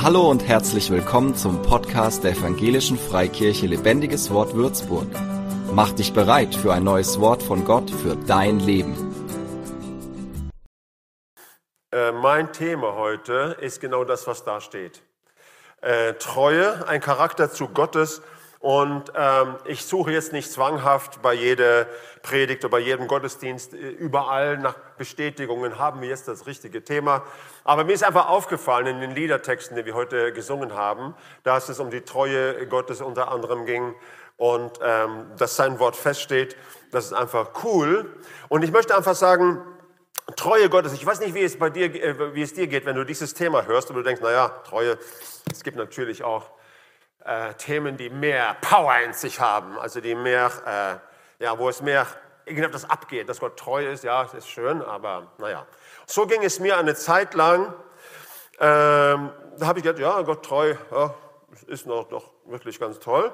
Hallo und herzlich willkommen zum Podcast der Evangelischen Freikirche Lebendiges Wort Würzburg. Mach dich bereit für ein neues Wort von Gott für dein Leben. Äh, mein Thema heute ist genau das, was da steht. Äh, Treue, ein Charakterzug Gottes und ähm, ich suche jetzt nicht zwanghaft bei jeder Predigt oder bei jedem Gottesdienst äh, überall nach Bestätigungen, haben wir jetzt das richtige Thema. Aber mir ist einfach aufgefallen in den Liedertexten, die wir heute gesungen haben, dass es um die Treue Gottes unter anderem ging und ähm, dass sein Wort feststeht. Das ist einfach cool. Und ich möchte einfach sagen, Treue Gottes, ich weiß nicht, wie es bei dir, äh, wie es dir geht, wenn du dieses Thema hörst und du denkst, naja, Treue, es gibt natürlich auch äh, Themen, die mehr Power in sich haben, also die mehr, äh, ja, wo es mehr irgendetwas abgeht, dass Gott treu ist, ja, das ist schön, aber naja. So ging es mir eine Zeit lang. Ähm, da habe ich gedacht, ja, Gott treu, ja, ist noch, doch wirklich ganz toll.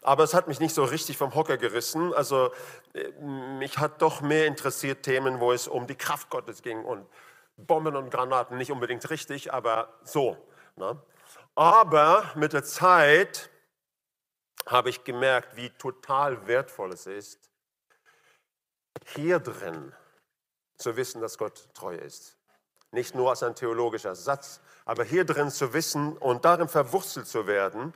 Aber es hat mich nicht so richtig vom Hocker gerissen. Also äh, mich hat doch mehr interessiert Themen, wo es um die Kraft Gottes ging und Bomben und Granaten, nicht unbedingt richtig, aber so. Ne? Aber mit der Zeit habe ich gemerkt, wie total wertvoll es ist, hier drin zu wissen, dass Gott treu ist. Nicht nur als ein theologischer Satz, aber hier drin zu wissen und darin verwurzelt zu werden,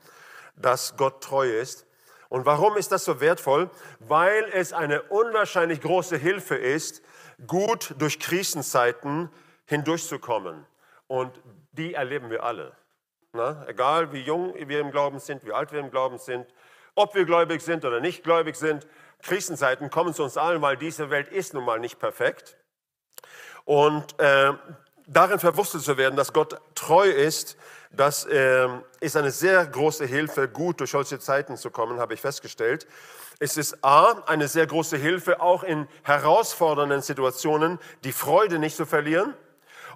dass Gott treu ist. Und warum ist das so wertvoll? Weil es eine unwahrscheinlich große Hilfe ist, gut durch Krisenzeiten hindurchzukommen. Und die erleben wir alle. Na, egal wie jung wir im Glauben sind, wie alt wir im Glauben sind, ob wir gläubig sind oder nicht gläubig sind, Krisenzeiten kommen zu uns allen, weil diese Welt ist nun mal nicht perfekt. Und äh, darin verwurzelt zu werden, dass Gott treu ist, das äh, ist eine sehr große Hilfe, gut durch solche Zeiten zu kommen, habe ich festgestellt. Es ist A, eine sehr große Hilfe, auch in herausfordernden Situationen die Freude nicht zu verlieren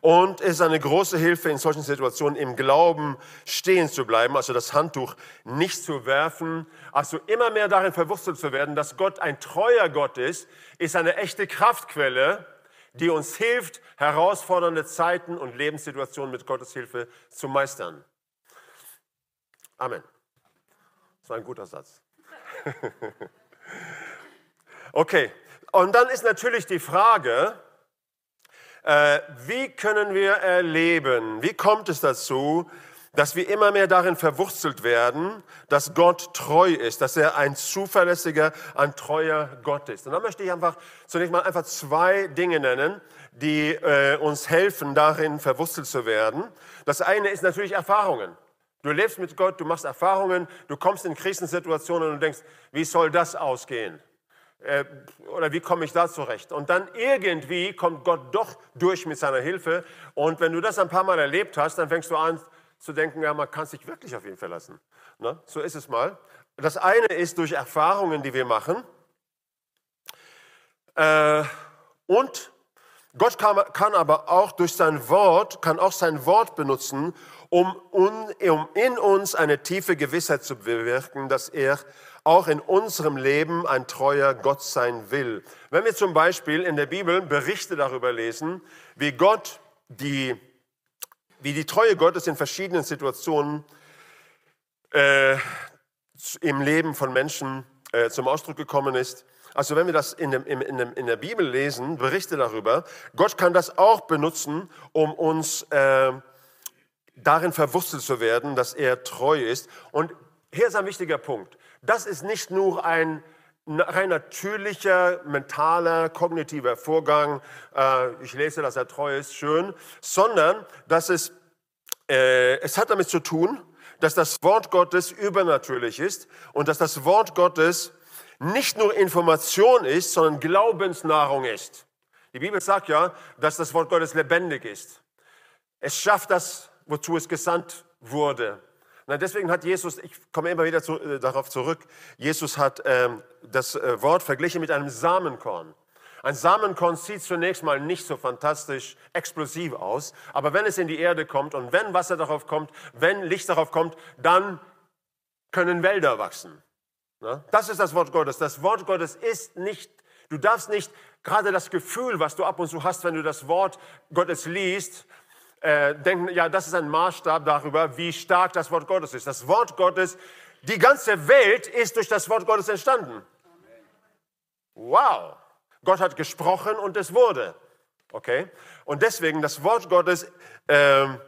und es ist eine große Hilfe in solchen Situationen im Glauben stehen zu bleiben, also das Handtuch nicht zu werfen, also immer mehr darin verwurzelt zu werden, dass Gott ein treuer Gott ist, ist eine echte Kraftquelle, die uns hilft, herausfordernde Zeiten und Lebenssituationen mit Gottes Hilfe zu meistern. Amen. Das war ein guter Satz. okay, und dann ist natürlich die Frage, äh, wie können wir erleben, wie kommt es dazu, dass wir immer mehr darin verwurzelt werden, dass Gott treu ist, dass er ein zuverlässiger, ein treuer Gott ist. Und da möchte ich einfach zunächst mal einfach zwei Dinge nennen, die äh, uns helfen, darin verwurzelt zu werden. Das eine ist natürlich Erfahrungen. Du lebst mit Gott, du machst Erfahrungen, du kommst in Krisensituationen und denkst, wie soll das ausgehen? Äh, oder wie komme ich da zurecht? Und dann irgendwie kommt Gott doch durch mit seiner Hilfe. Und wenn du das ein paar Mal erlebt hast, dann fängst du an zu denken, ja, man kann sich wirklich auf ihn verlassen. Ne? So ist es mal. Das eine ist durch Erfahrungen, die wir machen. Äh, und Gott kann, kann, aber auch durch sein Wort, kann auch sein Wort benutzen, um, um in uns eine tiefe Gewissheit zu bewirken, dass er auch in unserem Leben ein treuer Gott sein will. Wenn wir zum Beispiel in der Bibel Berichte darüber lesen, wie Gott die, wie die Treue Gottes in verschiedenen Situationen äh, im Leben von Menschen äh, zum Ausdruck gekommen ist, also wenn wir das in, dem, in, dem, in, der Bibel lesen, Berichte darüber, Gott kann das auch benutzen, um uns äh, darin verwurzelt zu werden, dass er treu ist. Und hier ist ein wichtiger Punkt. Das ist nicht nur ein rein natürlicher, mentaler, kognitiver Vorgang, äh, ich lese, dass er treu ist, schön, sondern dass es, äh, es hat damit zu tun, dass das Wort Gottes übernatürlich ist und dass das Wort Gottes nicht nur Information ist, sondern Glaubensnahrung ist. Die Bibel sagt ja, dass das Wort Gottes lebendig ist. Es schafft das, wozu es gesandt wurde. Na, deswegen hat Jesus, ich komme immer wieder zu, äh, darauf zurück, Jesus hat ähm, das äh, Wort verglichen mit einem Samenkorn. Ein Samenkorn sieht zunächst mal nicht so fantastisch explosiv aus, aber wenn es in die Erde kommt und wenn Wasser darauf kommt, wenn Licht darauf kommt, dann können Wälder wachsen. Na? Das ist das Wort Gottes. Das Wort Gottes ist nicht, du darfst nicht gerade das Gefühl, was du ab und zu hast, wenn du das Wort Gottes liest, äh, denken, ja, das ist ein Maßstab darüber, wie stark das Wort Gottes ist. Das Wort Gottes, die ganze Welt ist durch das Wort Gottes entstanden. Wow! Gott hat gesprochen und es wurde. Okay? Und deswegen, das Wort Gottes ähm,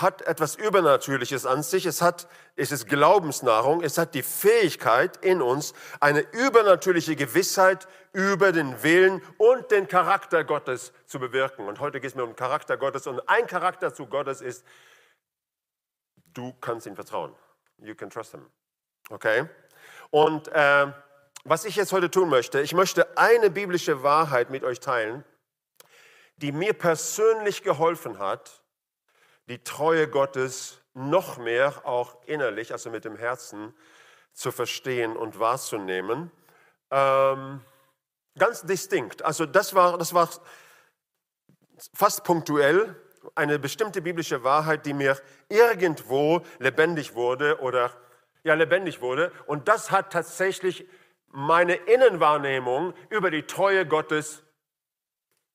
hat etwas Übernatürliches an sich. Es, hat, es ist Glaubensnahrung. Es hat die Fähigkeit in uns, eine übernatürliche Gewissheit über den Willen und den Charakter Gottes zu bewirken. Und heute geht es mir um den Charakter Gottes. Und ein Charakter zu Gottes ist, du kannst ihm vertrauen. You can trust him. Okay? Und äh, was ich jetzt heute tun möchte, ich möchte eine biblische Wahrheit mit euch teilen, die mir persönlich geholfen hat, die Treue Gottes noch mehr auch innerlich, also mit dem Herzen, zu verstehen und wahrzunehmen. Ähm, ganz distinkt. Also das war, das war fast punktuell eine bestimmte biblische Wahrheit, die mir irgendwo lebendig wurde oder ja lebendig wurde. Und das hat tatsächlich meine Innenwahrnehmung über die Treue Gottes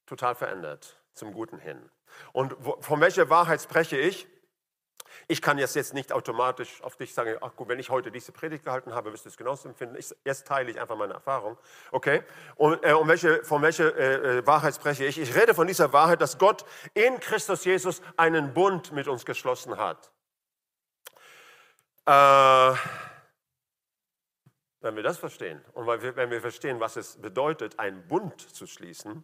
total verändert, zum Guten hin. Und von welcher Wahrheit spreche ich? Ich kann jetzt, jetzt nicht automatisch auf dich sagen, ach gut, wenn ich heute diese Predigt gehalten habe, wirst du es genauso empfinden. Ich, jetzt teile ich einfach meine Erfahrung. Okay? Und äh, um welche, von welcher äh, äh, Wahrheit spreche ich? Ich rede von dieser Wahrheit, dass Gott in Christus Jesus einen Bund mit uns geschlossen hat. Äh, wenn wir das verstehen und wenn wir verstehen, was es bedeutet, einen Bund zu schließen,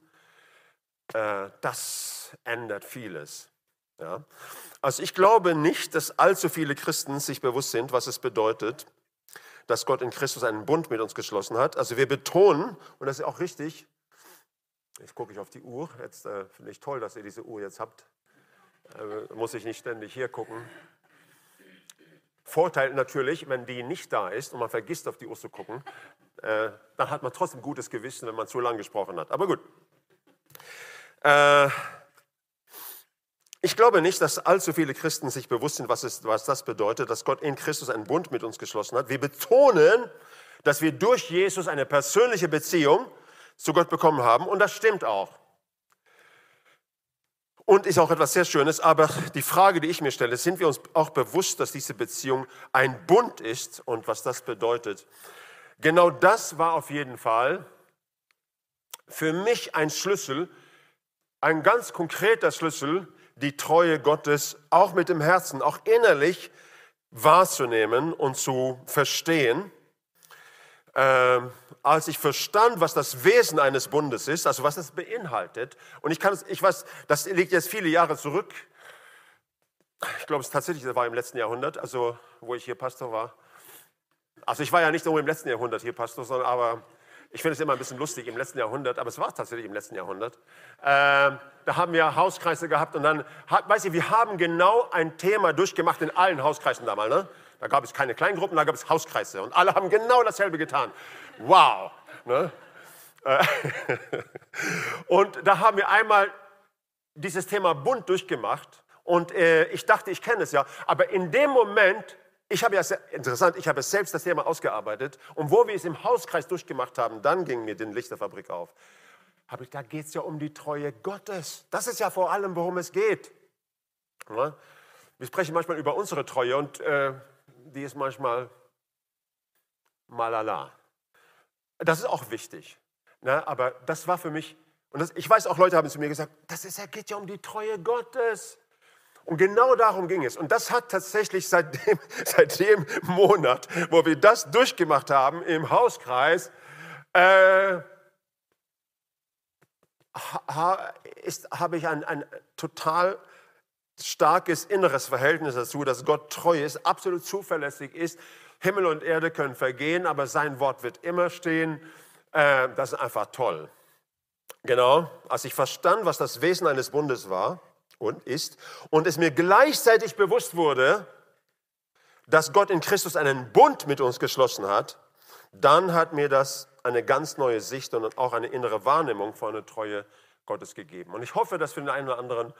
äh, das ändert vieles. Ja? Also ich glaube nicht, dass allzu viele Christen sich bewusst sind, was es bedeutet, dass Gott in Christus einen Bund mit uns geschlossen hat. Also wir betonen, und das ist auch richtig, jetzt gucke ich auf die Uhr, jetzt äh, finde ich toll, dass ihr diese Uhr jetzt habt, äh, muss ich nicht ständig hier gucken. Vorteil natürlich, wenn die nicht da ist und man vergisst auf die Uhr zu gucken, äh, dann hat man trotzdem gutes Gewissen, wenn man zu lang gesprochen hat. Aber gut. Äh, ich glaube nicht, dass allzu viele Christen sich bewusst sind, was, es, was das bedeutet, dass Gott in Christus einen Bund mit uns geschlossen hat. Wir betonen, dass wir durch Jesus eine persönliche Beziehung zu Gott bekommen haben und das stimmt auch. Und ist auch etwas sehr Schönes, aber die Frage, die ich mir stelle, sind wir uns auch bewusst, dass diese Beziehung ein Bund ist und was das bedeutet? Genau das war auf jeden Fall für mich ein Schlüssel, ein ganz konkreter Schlüssel, die Treue Gottes auch mit dem Herzen, auch innerlich wahrzunehmen und zu verstehen. Ähm, als ich verstand, was das Wesen eines Bundes ist, also was es beinhaltet, und ich kann es, ich weiß, das liegt jetzt viele Jahre zurück. Ich glaube, es tatsächlich war im letzten Jahrhundert, also wo ich hier Pastor war. Also ich war ja nicht nur im letzten Jahrhundert hier Pastor, sondern aber ich finde es immer ein bisschen lustig im letzten Jahrhundert, aber es war tatsächlich im letzten Jahrhundert. Ähm, da haben wir Hauskreise gehabt und dann, weiß ich, wir haben genau ein Thema durchgemacht in allen Hauskreisen damals. Ne? Da gab es keine Kleingruppen, da gab es Hauskreise und alle haben genau dasselbe getan. Wow! Ne? Äh, und da haben wir einmal dieses Thema bunt durchgemacht und äh, ich dachte, ich kenne es ja, aber in dem Moment ich habe ja, interessant, ich habe selbst das Thema ausgearbeitet und wo wir es im Hauskreis durchgemacht haben, dann ging mir die Lichterfabrik auf. Habe ich, da geht es ja um die Treue Gottes. Das ist ja vor allem, worum es geht. Ja? Wir sprechen manchmal über unsere Treue und äh, die ist manchmal malala. Das ist auch wichtig. Ne? Aber das war für mich, und das, ich weiß auch, Leute haben zu mir gesagt, das ist, geht ja um die Treue Gottes. Und genau darum ging es. Und das hat tatsächlich seit dem, seit dem Monat, wo wir das durchgemacht haben im Hauskreis, äh, ha, habe ich ein, ein total starkes inneres Verhältnis dazu, dass Gott treu ist, absolut zuverlässig ist. Himmel und Erde können vergehen, aber sein Wort wird immer stehen. Äh, das ist einfach toll. Genau, als ich verstand, was das Wesen eines Bundes war, und ist und es mir gleichzeitig bewusst wurde, dass Gott in Christus einen Bund mit uns geschlossen hat, dann hat mir das eine ganz neue Sicht und auch eine innere Wahrnehmung von der Treue Gottes gegeben. Und ich hoffe, dass für den einen oder anderen,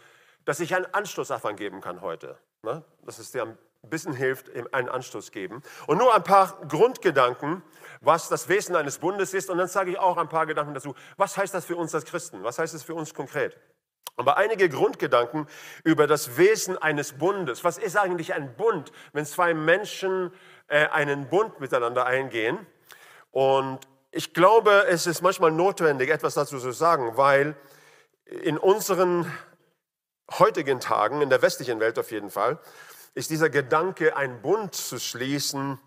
dass ich einen Anstoß davon geben kann heute. Ne? Dass es dir ein bisschen hilft, einen Anstoß geben. Und nur ein paar Grundgedanken, was das Wesen eines Bundes ist. Und dann sage ich auch ein paar Gedanken dazu. Was heißt das für uns als Christen? Was heißt es für uns konkret? Aber einige Grundgedanken über das Wesen eines Bundes. Was ist eigentlich ein Bund, wenn zwei Menschen äh, einen Bund miteinander eingehen? Und ich glaube, es ist manchmal notwendig, etwas dazu zu sagen, weil in unseren heutigen Tagen, in der westlichen Welt auf jeden Fall, ist dieser Gedanke, einen Bund zu schließen,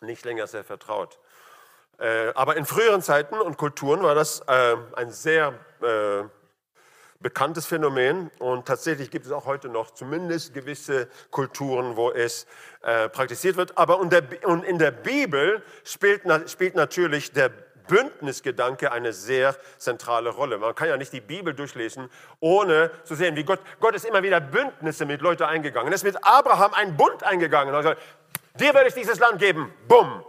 nicht länger sehr vertraut. Äh, aber in früheren Zeiten und Kulturen war das äh, ein sehr bekanntes Phänomen und tatsächlich gibt es auch heute noch zumindest gewisse Kulturen, wo es äh, praktiziert wird. Aber und, der, und in der Bibel spielt, spielt natürlich der Bündnisgedanke eine sehr zentrale Rolle. Man kann ja nicht die Bibel durchlesen, ohne zu sehen, wie Gott, Gott ist immer wieder Bündnisse mit Leuten eingegangen. Er ist mit Abraham einen Bund eingegangen. Also, dir werde ich dieses Land geben. Bumm.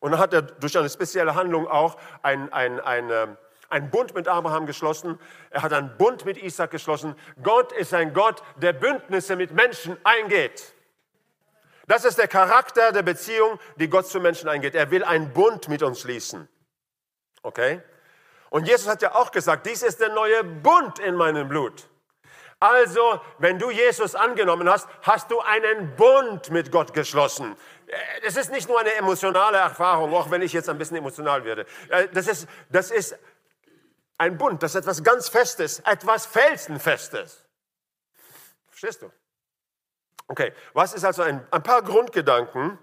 Und dann hat er durch eine spezielle Handlung auch ein, ein, ein, ähm, ein Bund mit Abraham geschlossen. Er hat einen Bund mit Isaac geschlossen. Gott ist ein Gott, der Bündnisse mit Menschen eingeht. Das ist der Charakter der Beziehung, die Gott zu Menschen eingeht. Er will einen Bund mit uns schließen. Okay? Und Jesus hat ja auch gesagt, dies ist der neue Bund in meinem Blut. Also, wenn du Jesus angenommen hast, hast du einen Bund mit Gott geschlossen. Es ist nicht nur eine emotionale Erfahrung, auch wenn ich jetzt ein bisschen emotional werde. Das ist, das ist ein Bund, das ist etwas ganz Festes, etwas Felsenfestes. Verstehst du? Okay, was ist also ein, ein paar Grundgedanken,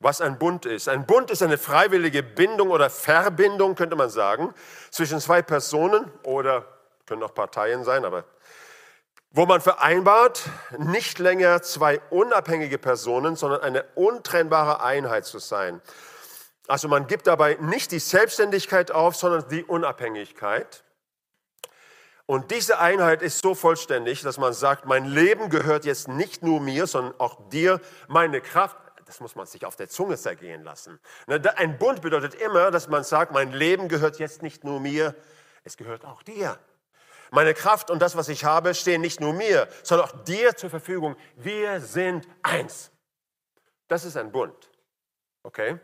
was ein Bund ist. Ein Bund ist eine freiwillige Bindung oder Verbindung, könnte man sagen, zwischen zwei Personen oder können auch Parteien sein, aber wo man vereinbart, nicht länger zwei unabhängige Personen, sondern eine untrennbare Einheit zu sein. Also man gibt dabei nicht die Selbstständigkeit auf, sondern die Unabhängigkeit. Und diese Einheit ist so vollständig, dass man sagt, mein Leben gehört jetzt nicht nur mir, sondern auch dir, meine Kraft, das muss man sich auf der Zunge zergehen lassen. Ne, ein Bund bedeutet immer, dass man sagt, mein Leben gehört jetzt nicht nur mir, es gehört auch dir. Meine Kraft und das, was ich habe, stehen nicht nur mir, sondern auch dir zur Verfügung. Wir sind eins. Das ist ein Bund. Okay?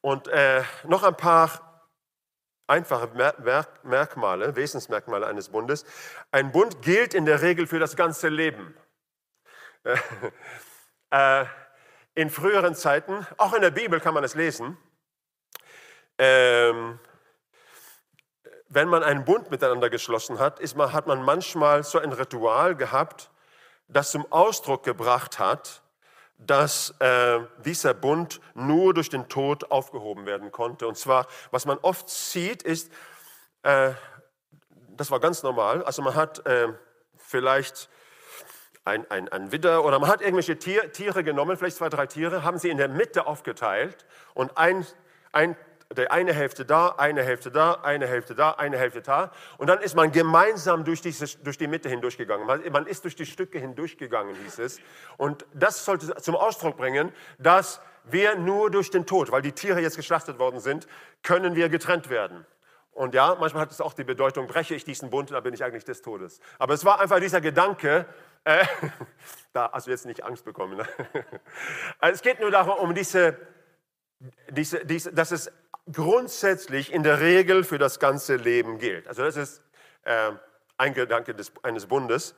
Und äh, noch ein paar einfache Merkmale, Wesensmerkmale eines Bundes. Ein Bund gilt in der Regel für das ganze Leben. äh, in früheren Zeiten, auch in der Bibel kann man es lesen, ähm, wenn man einen Bund miteinander geschlossen hat, man, hat man manchmal so ein Ritual gehabt, das zum Ausdruck gebracht hat, dass äh, dieser Bund nur durch den Tod aufgehoben werden konnte. Und zwar, was man oft sieht, ist, äh, das war ganz normal, also man hat äh, vielleicht ein, ein, ein Widder oder man hat irgendwelche Tier, Tiere genommen, vielleicht zwei, drei Tiere, haben sie in der Mitte aufgeteilt und ein, ein, der eine Hälfte da, eine Hälfte da, eine Hälfte da, eine Hälfte da. Und dann ist man gemeinsam durch, diese, durch die Mitte hindurchgegangen. Man, man ist durch die Stücke hindurchgegangen, hieß es. Und das sollte zum Ausdruck bringen, dass wir nur durch den Tod, weil die Tiere jetzt geschlachtet worden sind, können wir getrennt werden. Und ja, manchmal hat es auch die Bedeutung, breche ich diesen Bund, dann bin ich eigentlich des Todes. Aber es war einfach dieser Gedanke, äh, da hast du jetzt nicht Angst bekommen. Ne? Es geht nur darum, um diese, diese, diese, dass es grundsätzlich in der Regel für das ganze Leben gilt. Also das ist äh, ein Gedanke des, eines Bundes.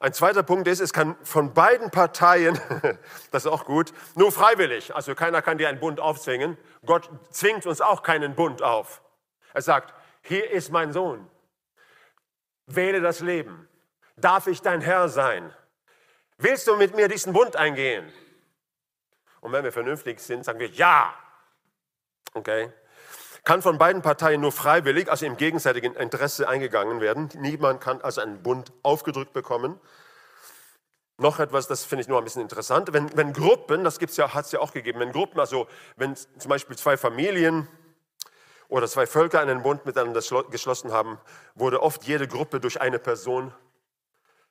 Ein zweiter Punkt ist, es kann von beiden Parteien, das ist auch gut, nur freiwillig. Also keiner kann dir einen Bund aufzwingen. Gott zwingt uns auch keinen Bund auf. Er sagt, hier ist mein Sohn. Wähle das Leben. Darf ich dein Herr sein? Willst du mit mir diesen Bund eingehen? Und wenn wir vernünftig sind, sagen wir ja. Okay? Kann von beiden Parteien nur freiwillig, also im gegenseitigen Interesse eingegangen werden. Niemand kann also einen Bund aufgedrückt bekommen. Noch etwas, das finde ich nur ein bisschen interessant. Wenn, wenn Gruppen, das ja, hat es ja auch gegeben, wenn Gruppen, also wenn zum Beispiel zwei Familien oder zwei Völker einen Bund miteinander geschlossen haben, wurde oft jede Gruppe durch eine Person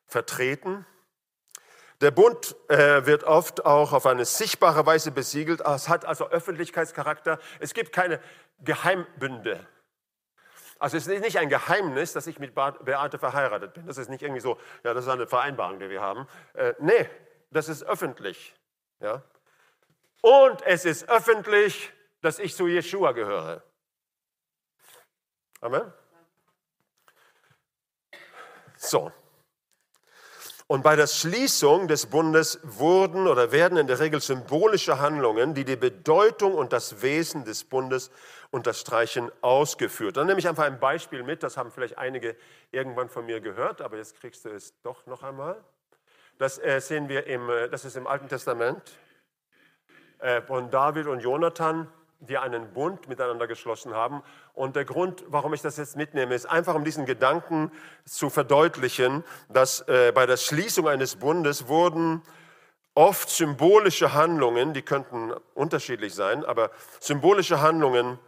vertreten. Der Bund äh, wird oft auch auf eine sichtbare Weise besiegelt. Es hat also Öffentlichkeitscharakter. Es gibt keine Geheimbünde. Also es ist nicht ein Geheimnis, dass ich mit Beate verheiratet bin. Das ist nicht irgendwie so, ja, das ist eine Vereinbarung, die wir haben. Äh, nee, das ist öffentlich. Ja? Und es ist öffentlich, dass ich zu Jeshua gehöre. Amen. So. Und bei der Schließung des Bundes wurden oder werden in der Regel symbolische Handlungen, die die Bedeutung und das Wesen des Bundes unterstreichen, ausgeführt. Dann nehme ich einfach ein Beispiel mit, das haben vielleicht einige irgendwann von mir gehört, aber jetzt kriegst du es doch noch einmal. Das äh, sehen wir im, äh, das ist im Alten Testament äh, von David und Jonathan die einen Bund miteinander geschlossen haben. Und der Grund, warum ich das jetzt mitnehme, ist einfach, um diesen Gedanken zu verdeutlichen, dass äh, bei der Schließung eines Bundes wurden oft symbolische Handlungen, die könnten unterschiedlich sein, aber symbolische Handlungen,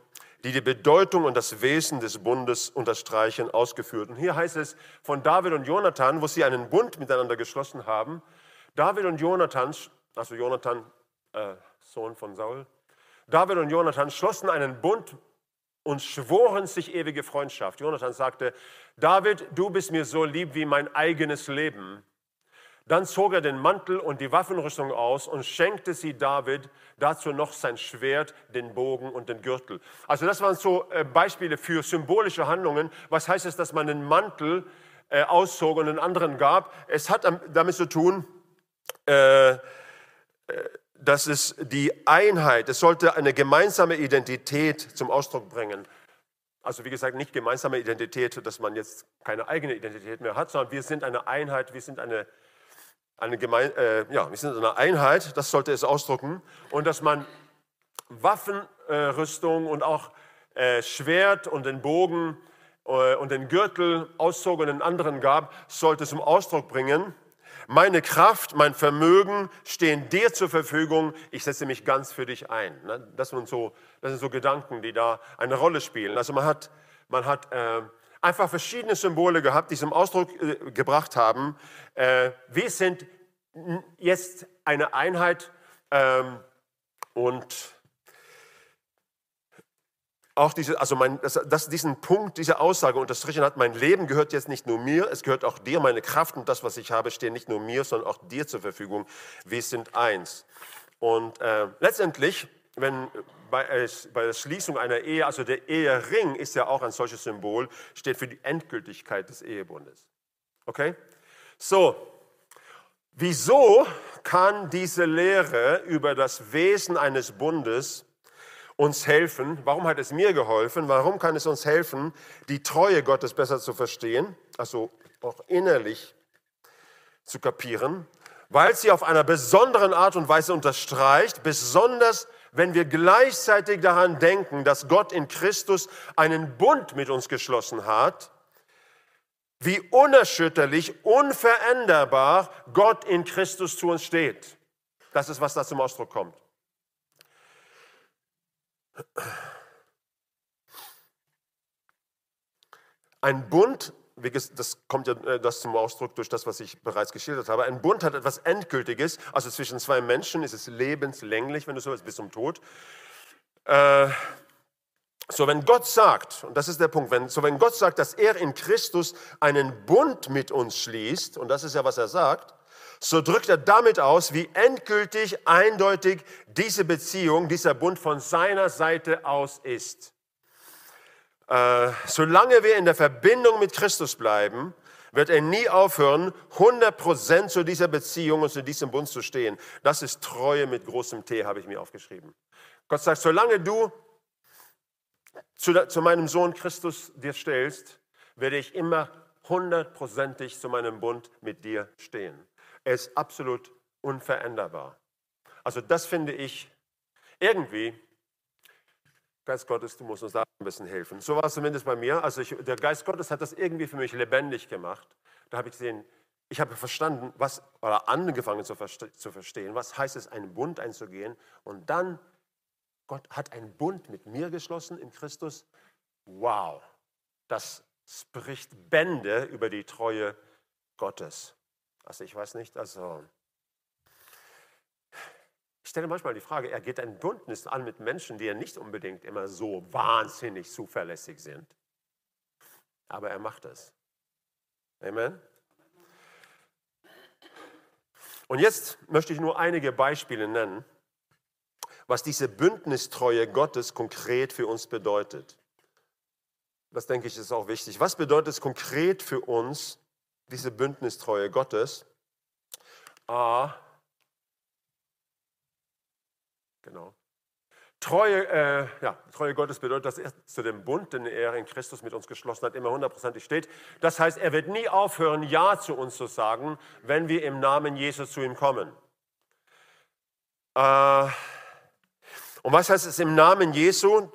die die Bedeutung und das Wesen des Bundes unterstreichen, ausgeführt. Und hier heißt es von David und Jonathan, wo sie einen Bund miteinander geschlossen haben. David und Jonathan, also Jonathan, äh, Sohn von Saul, David und Jonathan schlossen einen Bund und schworen sich ewige Freundschaft. Jonathan sagte, David, du bist mir so lieb wie mein eigenes Leben. Dann zog er den Mantel und die Waffenrüstung aus und schenkte sie David, dazu noch sein Schwert, den Bogen und den Gürtel. Also das waren so äh, Beispiele für symbolische Handlungen. Was heißt es, dass man den Mantel äh, auszog und den anderen gab? Es hat damit zu tun, äh, dass es die Einheit, es sollte eine gemeinsame Identität zum Ausdruck bringen. Also wie gesagt, nicht gemeinsame Identität, dass man jetzt keine eigene Identität mehr hat, sondern wir sind eine Einheit, wir sind eine, eine, Gemein äh, ja, wir sind eine Einheit, das sollte es ausdrücken. Und dass man Waffenrüstung äh, und auch äh, Schwert und den Bogen äh, und den Gürtel auszog und den anderen gab, sollte zum Ausdruck bringen, meine Kraft, mein Vermögen stehen dir zur Verfügung. Ich setze mich ganz für dich ein. Ne? Das sind so, das sind so Gedanken, die da eine Rolle spielen. Also man hat, man hat äh, einfach verschiedene Symbole gehabt, die zum Ausdruck äh, gebracht haben. Äh, wir sind jetzt eine Einheit ähm, und auch diese, also mein, dass, dass diesen Punkt, diese Aussage unterstrichen hat, mein Leben gehört jetzt nicht nur mir, es gehört auch dir, meine Kraft und das, was ich habe, stehen nicht nur mir, sondern auch dir zur Verfügung. Wir sind eins. Und äh, letztendlich, wenn bei, äh, bei der Schließung einer Ehe, also der Ehering ist ja auch ein solches Symbol, steht für die Endgültigkeit des Ehebundes. Okay? So, wieso kann diese Lehre über das Wesen eines Bundes uns helfen. Warum hat es mir geholfen? Warum kann es uns helfen, die Treue Gottes besser zu verstehen, also auch innerlich zu kapieren? Weil sie auf einer besonderen Art und Weise unterstreicht, besonders wenn wir gleichzeitig daran denken, dass Gott in Christus einen Bund mit uns geschlossen hat, wie unerschütterlich, unveränderbar Gott in Christus zu uns steht. Das ist, was da zum Ausdruck kommt. Ein Bund, das kommt ja äh, das zum Ausdruck durch das, was ich bereits geschildert habe. Ein Bund hat etwas Endgültiges, also zwischen zwei Menschen ist es lebenslänglich, wenn du so willst, bis zum Tod. Äh, so, wenn Gott sagt, und das ist der Punkt, wenn, so wenn Gott sagt, dass er in Christus einen Bund mit uns schließt, und das ist ja, was er sagt, so drückt er damit aus, wie endgültig, eindeutig diese Beziehung, dieser Bund von seiner Seite aus ist. Äh, solange wir in der Verbindung mit Christus bleiben, wird er nie aufhören, 100% zu dieser Beziehung und zu diesem Bund zu stehen. Das ist Treue mit großem T, habe ich mir aufgeschrieben. Gott sagt, solange du zu, zu meinem Sohn Christus dir stellst, werde ich immer hundertprozentig zu meinem Bund mit dir stehen. Er ist absolut unveränderbar. Also das finde ich irgendwie, Geist Gottes, du musst uns da ein bisschen helfen. So war es zumindest bei mir. Also ich, der Geist Gottes hat das irgendwie für mich lebendig gemacht. Da habe ich gesehen, ich habe verstanden, was, oder angefangen zu, zu verstehen, was heißt es, einen Bund einzugehen. Und dann, Gott hat einen Bund mit mir geschlossen in Christus. Wow, das spricht Bände über die Treue Gottes. Also ich weiß nicht, also ich stelle manchmal die Frage, er geht ein Bündnis an mit Menschen, die ja nicht unbedingt immer so wahnsinnig zuverlässig sind. Aber er macht es. Amen. Und jetzt möchte ich nur einige Beispiele nennen, was diese Bündnistreue Gottes konkret für uns bedeutet. Das denke ich ist auch wichtig. Was bedeutet es konkret für uns, diese Bündnistreue Gottes. Ah, genau. Treue, äh, ja, Treue Gottes bedeutet, dass er zu dem Bund, den er in Christus mit uns geschlossen hat, immer hundertprozentig steht. Das heißt, er wird nie aufhören, Ja zu uns zu sagen, wenn wir im Namen Jesus zu ihm kommen. Äh, und was heißt es im Namen Jesu?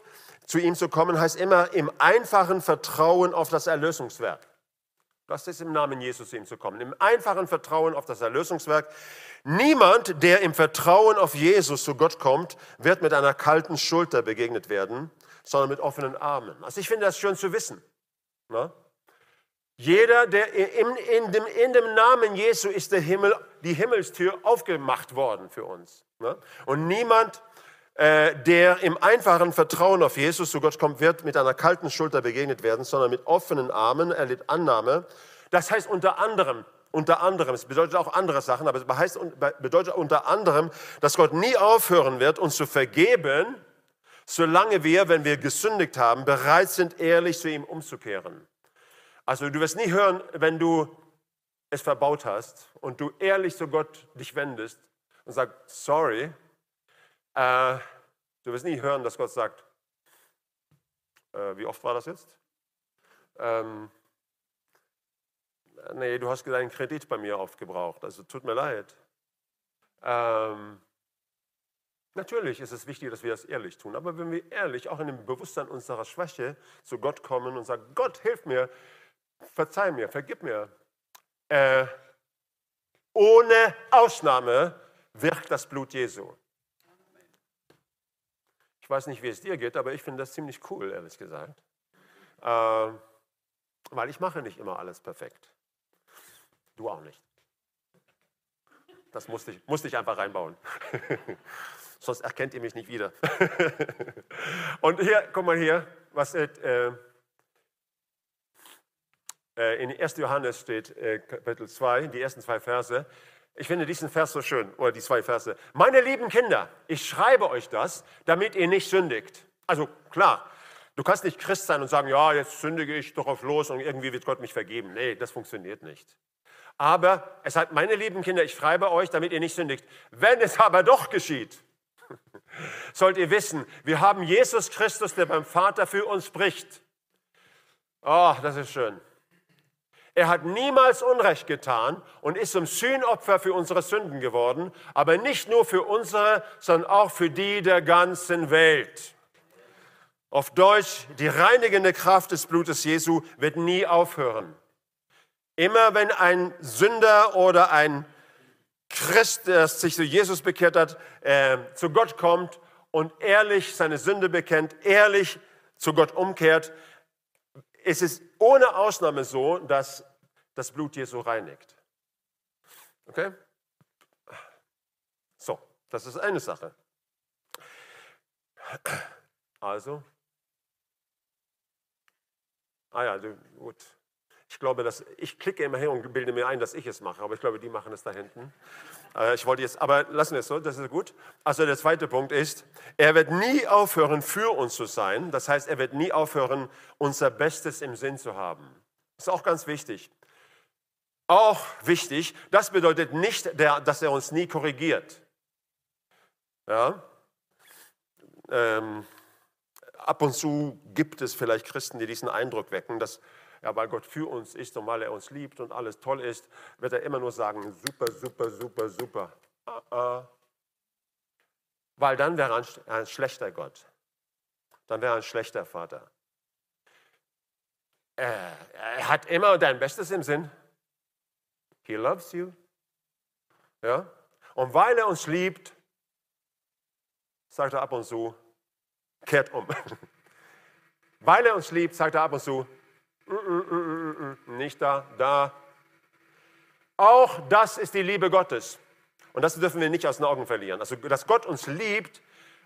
Zu ihm zu kommen heißt immer im einfachen Vertrauen auf das Erlösungswerk. Das ist im Namen Jesus zu ihm zu kommen. Im einfachen Vertrauen auf das Erlösungswerk. Niemand, der im Vertrauen auf Jesus zu Gott kommt, wird mit einer kalten Schulter begegnet werden, sondern mit offenen Armen. Also ich finde das schön zu wissen. Na? Jeder, der in, in, dem, in dem Namen Jesu ist der Himmel, die Himmelstür aufgemacht worden für uns. Na? Und niemand, der im einfachen Vertrauen auf Jesus zu Gott kommt, wird mit einer kalten Schulter begegnet werden, sondern mit offenen Armen erlebt Annahme. Das heißt unter anderem, unter anderem, es bedeutet auch andere Sachen, aber es heißt, bedeutet unter anderem, dass Gott nie aufhören wird, uns zu vergeben, solange wir, wenn wir gesündigt haben, bereit sind, ehrlich zu ihm umzukehren. Also du wirst nie hören, wenn du es verbaut hast und du ehrlich zu Gott dich wendest und sagst, sorry, äh, du wirst nie hören, dass Gott sagt, äh, wie oft war das jetzt? Ähm, nee, du hast deinen Kredit bei mir aufgebraucht, also tut mir leid. Ähm, natürlich ist es wichtig, dass wir das ehrlich tun, aber wenn wir ehrlich auch in dem Bewusstsein unserer Schwäche zu Gott kommen und sagen, Gott, hilf mir, verzeih mir, vergib mir, äh, ohne Ausnahme wirkt das Blut Jesu. Ich weiß nicht, wie es dir geht, aber ich finde das ziemlich cool, ehrlich gesagt. Äh, weil ich mache nicht immer alles perfekt. Du auch nicht. Das musste ich, musste ich einfach reinbauen. Sonst erkennt ihr mich nicht wieder. Und hier, guck mal hier, was äh, äh in 1. Johannes steht, äh, Kapitel 2, die ersten zwei Verse. Ich finde diesen Vers so schön, oder die zwei Verse. Meine lieben Kinder, ich schreibe euch das, damit ihr nicht sündigt. Also klar, du kannst nicht Christ sein und sagen, ja, jetzt sündige ich doch auf los und irgendwie wird Gott mich vergeben. Nee, das funktioniert nicht. Aber es hat, meine lieben Kinder, ich schreibe euch, damit ihr nicht sündigt. Wenn es aber doch geschieht, sollt ihr wissen, wir haben Jesus Christus, der beim Vater für uns spricht. Oh, das ist schön. Er hat niemals Unrecht getan und ist zum Sühnopfer für unsere Sünden geworden, aber nicht nur für unsere, sondern auch für die der ganzen Welt. Auf Deutsch, die reinigende Kraft des Blutes Jesu wird nie aufhören. Immer wenn ein Sünder oder ein Christ, der sich zu Jesus bekehrt hat, äh, zu Gott kommt und ehrlich seine Sünde bekennt, ehrlich zu Gott umkehrt, ist es ohne Ausnahme so, dass das Blut Jesu reinigt. Okay? So, das ist eine Sache. Also, ah ja, gut. Ich glaube, dass ich klicke immer her und bilde mir ein, dass ich es mache, aber ich glaube, die machen es da hinten. Äh, ich wollte jetzt, aber lassen wir es so, das ist gut. Also der zweite Punkt ist, er wird nie aufhören, für uns zu sein. Das heißt, er wird nie aufhören, unser Bestes im Sinn zu haben. Das ist auch ganz wichtig. Auch wichtig, das bedeutet nicht, dass er uns nie korrigiert. Ja? Ähm, ab und zu gibt es vielleicht Christen, die diesen Eindruck wecken, dass ja, weil Gott für uns ist und weil er uns liebt und alles toll ist, wird er immer nur sagen, super, super, super, super. Uh -uh. Weil dann wäre er ein, ein schlechter Gott. Dann wäre er ein schlechter Vater. Er, er hat immer dein Bestes im Sinn. He loves you. Ja? Und weil er uns liebt, sagt er ab und zu, kehrt um. weil er uns liebt, sagt er ab und zu, nicht da, da. Auch das ist die Liebe Gottes. Und das dürfen wir nicht aus den Augen verlieren. Also, dass Gott uns liebt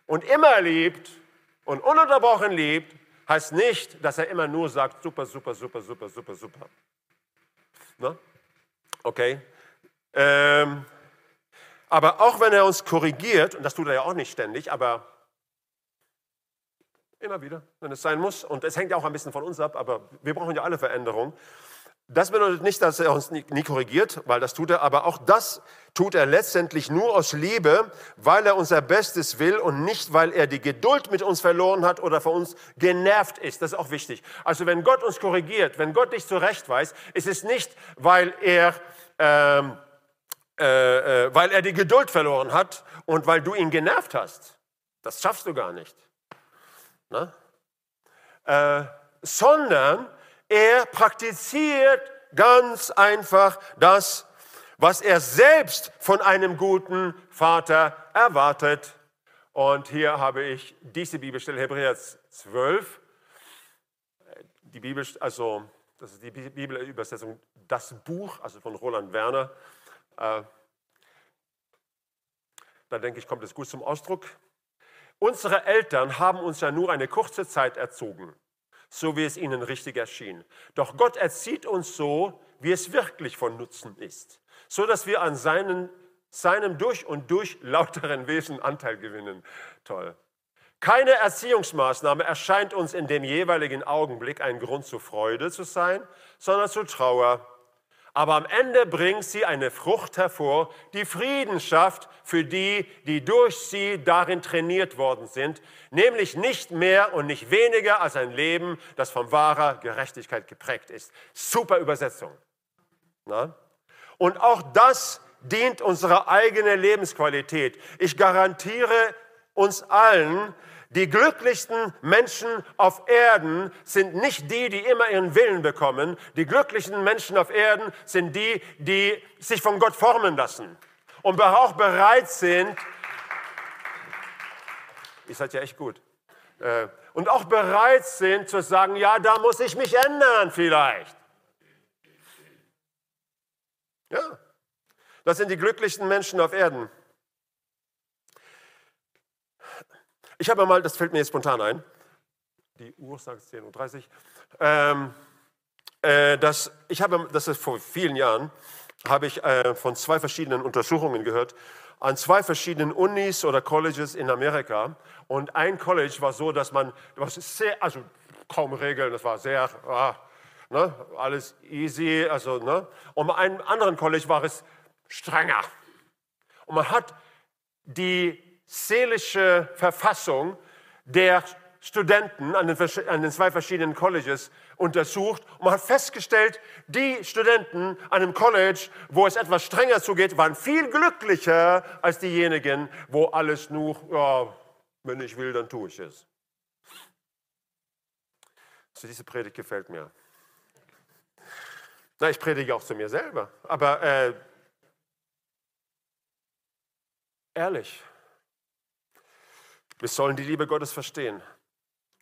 und immer liebt und ununterbrochen liebt, heißt nicht, dass er immer nur sagt, super, super, super, super, super, super. Ne? Okay? Ähm, aber auch wenn er uns korrigiert, und das tut er ja auch nicht ständig, aber Immer wieder, wenn es sein muss. Und es hängt ja auch ein bisschen von uns ab, aber wir brauchen ja alle Veränderung. Das bedeutet nicht, dass er uns nie, korrigiert, weil das tut er, aber auch das tut er letztendlich nur aus Liebe, weil er unser Bestes will und nicht, weil er die Geduld mit uns verloren hat oder von uns genervt ist. Das ist auch wichtig. Also wenn Gott uns korrigiert, wenn Gott dich zurechtweist, ist es nicht, weil er, ähm, äh, äh, weil er die Geduld verloren hat und weil du ihn genervt hast. Das schaffst du gar nicht. Äh, sondern er praktiziert ganz einfach das, was er selbst von einem guten Vater erwartet. Und hier habe ich diese Bibelstelle, Hebräer 12. Die Bibel, also das ist die Bibelübersetzung, das Buch, also von Roland Werner. Äh, da denke ich, kommt es gut zum Ausdruck. Unsere Eltern haben uns ja nur eine kurze Zeit erzogen so wie es ihnen richtig erschien. Doch Gott erzieht uns so, wie es wirklich von Nutzen ist, so dass wir an seinen, seinem durch und durch lauteren Wesen Anteil gewinnen. Toll. Keine Erziehungsmaßnahme erscheint uns in dem jeweiligen Augenblick ein Grund zur Freude zu sein, sondern zur Trauer aber am Ende bringt sie eine Frucht hervor, die Frieden schafft für die, die durch sie darin trainiert worden sind, nämlich nicht mehr und nicht weniger als ein Leben, das von wahrer Gerechtigkeit geprägt ist. Super Übersetzung. Na? Und auch das dient unserer eigenen Lebensqualität. Ich garantiere uns allen, die glücklichsten Menschen auf Erden sind nicht die, die immer ihren Willen bekommen. Die glücklichsten Menschen auf Erden sind die, die sich von Gott formen lassen und auch bereit sind, ihr seid ja echt gut, äh, und auch bereit sind zu sagen, ja, da muss ich mich ändern vielleicht. Ja, das sind die glücklichsten Menschen auf Erden. Ich habe mal, das fällt mir jetzt spontan ein, die Uhr sagt 10.30 Uhr, ähm, äh, das, ich habe, das ist vor vielen Jahren, habe ich äh, von zwei verschiedenen Untersuchungen gehört, an zwei verschiedenen Unis oder Colleges in Amerika. Und ein College war so, dass man, das sehr, also kaum Regeln, das war sehr, ah, ne, alles easy. Also, ne. Und bei einem anderen College war es strenger. Und man hat die seelische Verfassung der Studenten an den, an den, zwei verschiedenen Colleges untersucht und man hat festgestellt, die Studenten an einem College, wo es etwas strenger zugeht, waren viel glücklicher als diejenigen, wo alles nur, ja, wenn ich will, dann tue ich es. Also diese Predigt gefällt mir. Na, ich predige auch zu mir selber, aber äh, ehrlich, wir sollen die Liebe Gottes verstehen.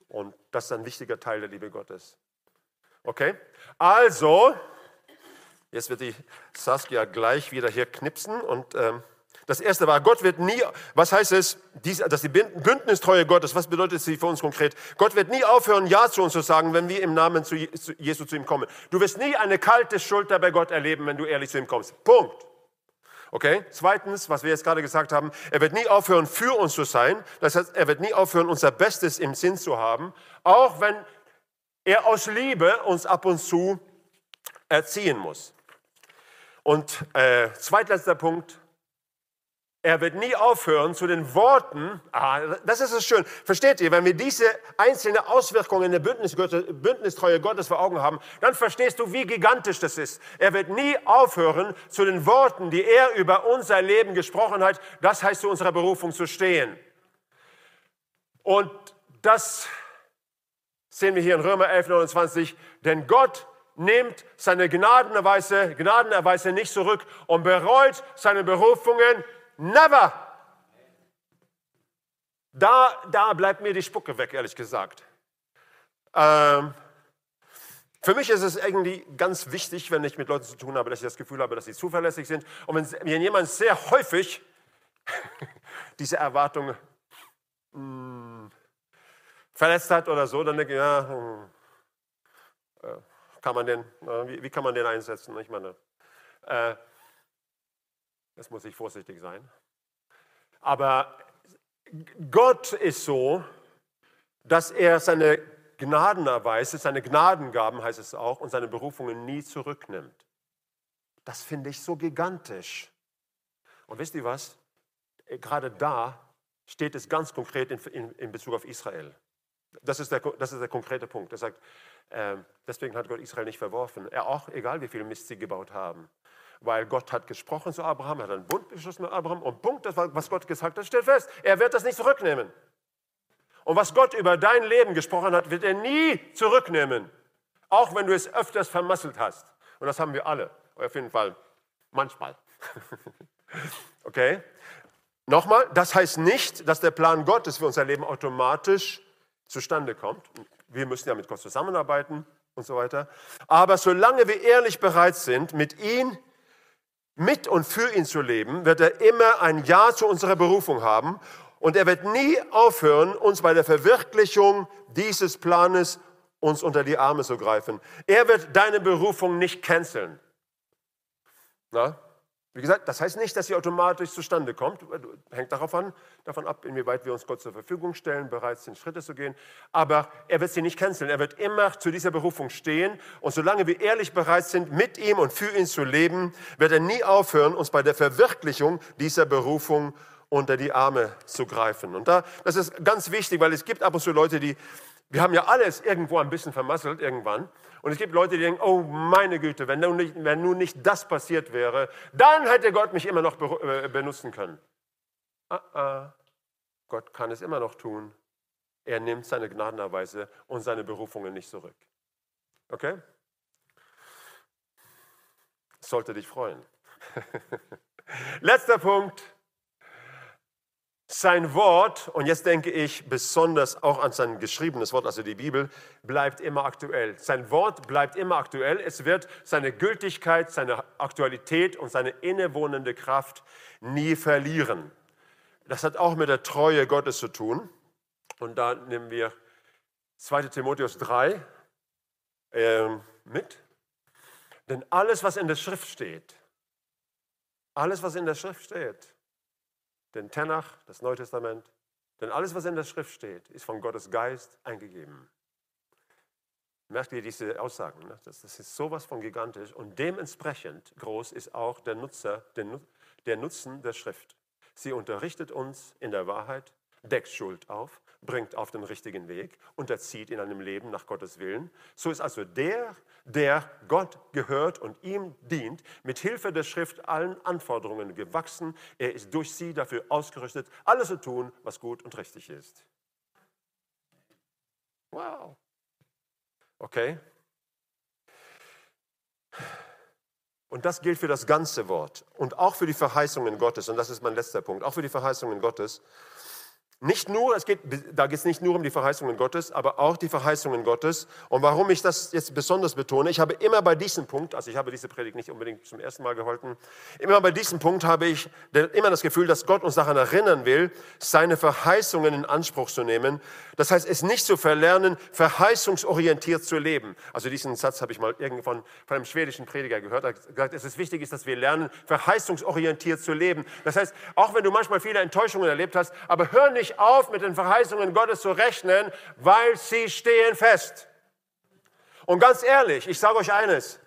Und das ist ein wichtiger Teil der Liebe Gottes. Okay? Also, jetzt wird die Saskia gleich wieder hier knipsen. Und ähm, das erste war, Gott wird nie, was heißt es, dies, dass die Bündnistreue Gottes, was bedeutet sie für uns konkret? Gott wird nie aufhören, Ja zu uns zu sagen, wenn wir im Namen zu Jesu zu ihm kommen. Du wirst nie eine kalte Schulter bei Gott erleben, wenn du ehrlich zu ihm kommst. Punkt. Okay? Zweitens, was wir jetzt gerade gesagt haben, er wird nie aufhören, für uns zu sein. Das heißt, er wird nie aufhören, unser Bestes im Sinn zu haben, auch wenn er aus Liebe uns ab und zu erziehen muss. Und äh, zweitletzter Punkt, er wird nie aufhören zu den Worten, ah, das ist es schön, versteht ihr, wenn wir diese einzelnen Auswirkungen der Bündnis, Bündnistreue Gottes vor Augen haben, dann verstehst du, wie gigantisch das ist. Er wird nie aufhören zu den Worten, die er über unser Leben gesprochen hat, das heißt zu unserer Berufung zu stehen. Und das sehen wir hier in Römer 11, 29, denn Gott nimmt seine Gnadenerweise, Gnadenerweise nicht zurück und bereut seine Berufungen Never. Da, da bleibt mir die Spucke weg, ehrlich gesagt. Ähm, für mich ist es irgendwie ganz wichtig, wenn ich mit Leuten zu tun habe, dass ich das Gefühl habe, dass sie zuverlässig sind. Und wenn, wenn jemand sehr häufig diese Erwartung mh, hm, verletzt hat oder so, dann denke ich, ja, hm, äh, kann man den, äh, wie, wie, kann man den einsetzen? Ich meine, äh, Jetzt muss ich vorsichtig sein. Aber Gott ist so, dass er seine Gnadenerweise, seine Gnadengaben heißt es auch, und seine Berufungen nie zurücknimmt. Das finde ich so gigantisch. Und wisst ihr was? Gerade da steht es ganz konkret in, in, in Bezug auf Israel. Das ist der, das ist der konkrete Punkt. Er sagt, äh, deswegen hat Gott Israel nicht verworfen. Er auch, egal wie viel Mist sie gebaut haben. Weil Gott hat gesprochen zu Abraham, er hat einen Bund geschlossen mit Abraham und Punkt, das, was Gott gesagt hat, steht fest. Er wird das nicht zurücknehmen. Und was Gott über dein Leben gesprochen hat, wird er nie zurücknehmen. Auch wenn du es öfters vermasselt hast. Und das haben wir alle. Auf jeden Fall manchmal. okay? Nochmal, das heißt nicht, dass der Plan Gottes für unser Leben automatisch zustande kommt. Wir müssen ja mit Gott zusammenarbeiten und so weiter. Aber solange wir ehrlich bereit sind, mit ihm, mit und für ihn zu leben, wird er immer ein Ja zu unserer Berufung haben und er wird nie aufhören, uns bei der Verwirklichung dieses Planes uns unter die Arme zu greifen. Er wird deine Berufung nicht canceln. Na? Wie gesagt, das heißt nicht, dass sie automatisch zustande kommt. Hängt darauf an, davon ab, inwieweit wir uns Gott zur Verfügung stellen, bereit sind, Schritte zu gehen. Aber er wird sie nicht canceln. Er wird immer zu dieser Berufung stehen. Und solange wir ehrlich bereit sind, mit ihm und für ihn zu leben, wird er nie aufhören, uns bei der Verwirklichung dieser Berufung unter die Arme zu greifen. Und da, das ist ganz wichtig, weil es gibt ab und zu Leute, die, wir haben ja alles irgendwo ein bisschen vermasselt irgendwann. Und es gibt Leute, die denken, oh meine Güte, wenn nun nicht, wenn nun nicht das passiert wäre, dann hätte Gott mich immer noch äh, benutzen können. Ah, ah. Gott kann es immer noch tun. Er nimmt seine Gnadenerweise und seine Berufungen nicht zurück. Okay? Sollte dich freuen. Letzter Punkt sein Wort, und jetzt denke ich besonders auch an sein geschriebenes Wort, also die Bibel, bleibt immer aktuell. Sein Wort bleibt immer aktuell. Es wird seine Gültigkeit, seine Aktualität und seine innewohnende Kraft nie verlieren. Das hat auch mit der Treue Gottes zu tun. Und da nehmen wir 2 Timotheus 3 äh, mit. Denn alles, was in der Schrift steht, alles, was in der Schrift steht, den Tenach, das Neue Testament. Denn alles, was in der Schrift steht, ist von Gottes Geist eingegeben. Merkt ihr diese Aussagen? Ne? Das, ist sowas von gigantisch und dementsprechend groß ist auch der, Nutzer, der Nutzen der Schrift. Sie unterrichtet uns in der Wahrheit, deckt Schuld auf, bringt auf den richtigen Weg, unterzieht in einem Leben nach Gottes Willen. So ist also der, der Gott gehört und ihm dient, mit Hilfe der Schrift allen Anforderungen gewachsen. Er ist durch sie dafür ausgerüstet, alles zu tun, was gut und richtig ist. Wow. Okay? Und das gilt für das ganze Wort und auch für die Verheißungen Gottes. Und das ist mein letzter Punkt. Auch für die Verheißungen Gottes. Nicht nur, es geht, da geht es nicht nur um die Verheißungen Gottes, aber auch die Verheißungen Gottes. Und warum ich das jetzt besonders betone, ich habe immer bei diesem Punkt, also ich habe diese Predigt nicht unbedingt zum ersten Mal gehalten, immer bei diesem Punkt habe ich immer das Gefühl, dass Gott uns daran erinnern will, seine Verheißungen in Anspruch zu nehmen. Das heißt, es nicht zu verlernen, verheißungsorientiert zu leben. Also diesen Satz habe ich mal irgendwann von einem schwedischen Prediger gehört. Er hat gesagt, es ist wichtig, dass wir lernen, verheißungsorientiert zu leben. Das heißt, auch wenn du manchmal viele Enttäuschungen erlebt hast, aber hör nicht auf, mit den Verheißungen Gottes zu rechnen, weil sie stehen fest. Und ganz ehrlich, ich sage euch eines,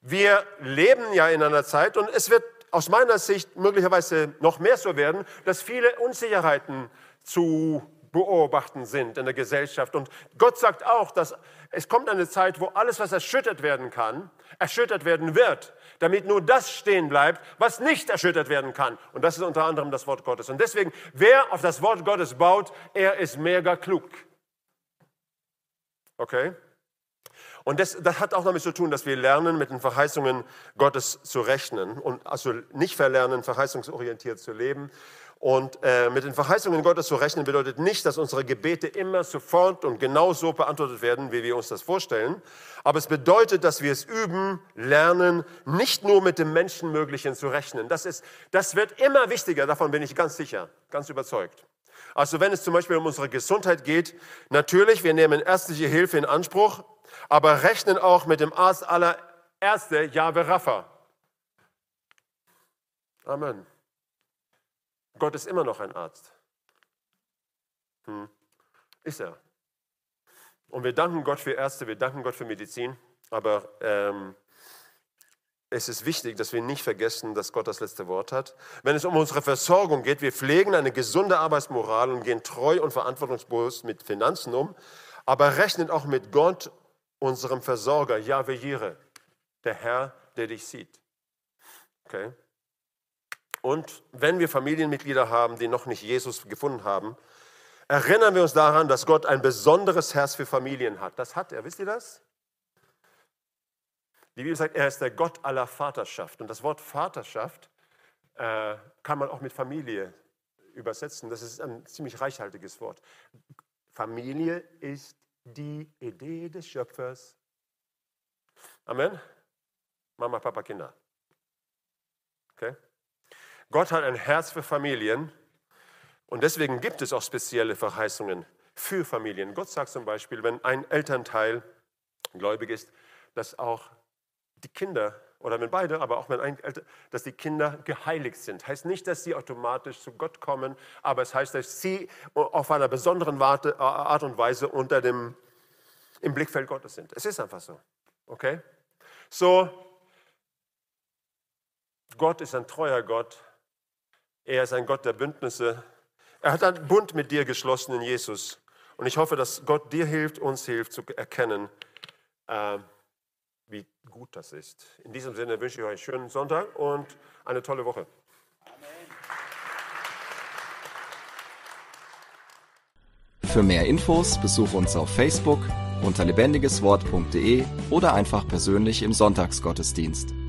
wir leben ja in einer Zeit und es wird aus meiner Sicht möglicherweise noch mehr so werden, dass viele Unsicherheiten zu beobachten sind in der Gesellschaft. Und Gott sagt auch, dass es kommt eine Zeit, wo alles, was erschüttert werden kann, erschüttert werden wird, damit nur das stehen bleibt, was nicht erschüttert werden kann. Und das ist unter anderem das Wort Gottes. Und deswegen, wer auf das Wort Gottes baut, er ist mega klug. Okay? Und das, das, hat auch damit zu tun, dass wir lernen, mit den Verheißungen Gottes zu rechnen und also nicht verlernen, verheißungsorientiert zu leben und äh, mit den Verheißungen Gottes zu rechnen bedeutet nicht, dass unsere Gebete immer sofort und genau so beantwortet werden, wie wir uns das vorstellen. Aber es bedeutet, dass wir es üben, lernen, nicht nur mit dem Menschenmöglichen zu rechnen. Das, ist, das wird immer wichtiger, davon bin ich ganz sicher, ganz überzeugt. Also wenn es zum Beispiel um unsere Gesundheit geht, natürlich, wir nehmen ärztliche Hilfe in Anspruch, aber rechnen auch mit dem Arzt aller Ärzte, Jahwe Rapha. Amen. Gott ist immer noch ein Arzt. Hm. Ist er. Und wir danken Gott für Ärzte, wir danken Gott für Medizin, aber ähm, es ist wichtig, dass wir nicht vergessen, dass Gott das letzte Wort hat. Wenn es um unsere Versorgung geht, wir pflegen eine gesunde Arbeitsmoral und gehen treu und verantwortungsbewusst mit Finanzen um, aber rechnen auch mit Gott, unserem Versorger, Yahweh Jireh, der Herr, der dich sieht. Okay? Und wenn wir Familienmitglieder haben, die noch nicht Jesus gefunden haben, erinnern wir uns daran, dass Gott ein besonderes Herz für Familien hat. Das hat er, wisst ihr das? Die Bibel sagt, er ist der Gott aller Vaterschaft. Und das Wort Vaterschaft äh, kann man auch mit Familie übersetzen. Das ist ein ziemlich reichhaltiges Wort. Familie ist die Idee des Schöpfers. Amen. Mama, Papa, Kinder. Okay? Gott hat ein Herz für Familien und deswegen gibt es auch spezielle Verheißungen für Familien. Gott sagt zum Beispiel, wenn ein Elternteil gläubig ist, dass auch die Kinder, oder wenn beide, aber auch wenn ein Eltern, dass die Kinder geheiligt sind. Heißt nicht, dass sie automatisch zu Gott kommen, aber es heißt, dass sie auf einer besonderen Art und Weise unter dem, im Blickfeld Gottes sind. Es ist einfach so. Okay? So, Gott ist ein treuer Gott. Er ist ein Gott der Bündnisse. Er hat einen Bund mit dir geschlossen in Jesus. Und ich hoffe, dass Gott dir hilft, uns hilft zu erkennen, äh, wie gut das ist. In diesem Sinne wünsche ich euch einen schönen Sonntag und eine tolle Woche. Für mehr Infos besuche uns auf Facebook unter lebendigeswort.de oder einfach persönlich im Sonntagsgottesdienst.